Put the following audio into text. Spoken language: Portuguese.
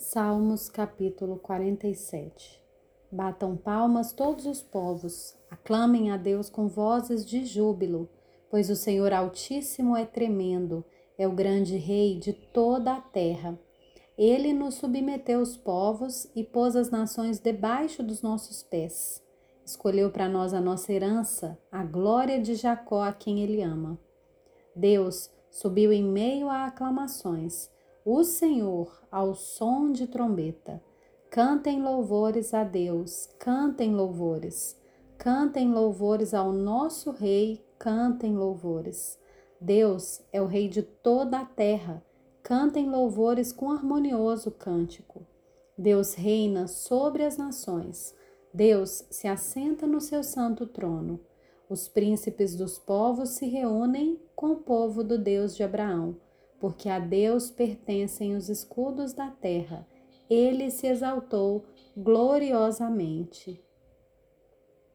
Salmos capítulo 47 Batam palmas todos os povos, aclamem a Deus com vozes de júbilo, pois o Senhor Altíssimo é tremendo, é o grande Rei de toda a terra. Ele nos submeteu os povos e pôs as nações debaixo dos nossos pés. Escolheu para nós a nossa herança, a glória de Jacó, a quem ele ama. Deus subiu em meio a aclamações o Senhor ao som de trombeta. Cantem louvores a Deus, cantem louvores. Cantem louvores ao nosso Rei, cantem louvores. Deus é o Rei de toda a terra. Cantem louvores com harmonioso cântico. Deus reina sobre as nações. Deus se assenta no seu santo trono. Os príncipes dos povos se reúnem com o povo do Deus de Abraão porque a Deus pertencem os escudos da terra. Ele se exaltou gloriosamente.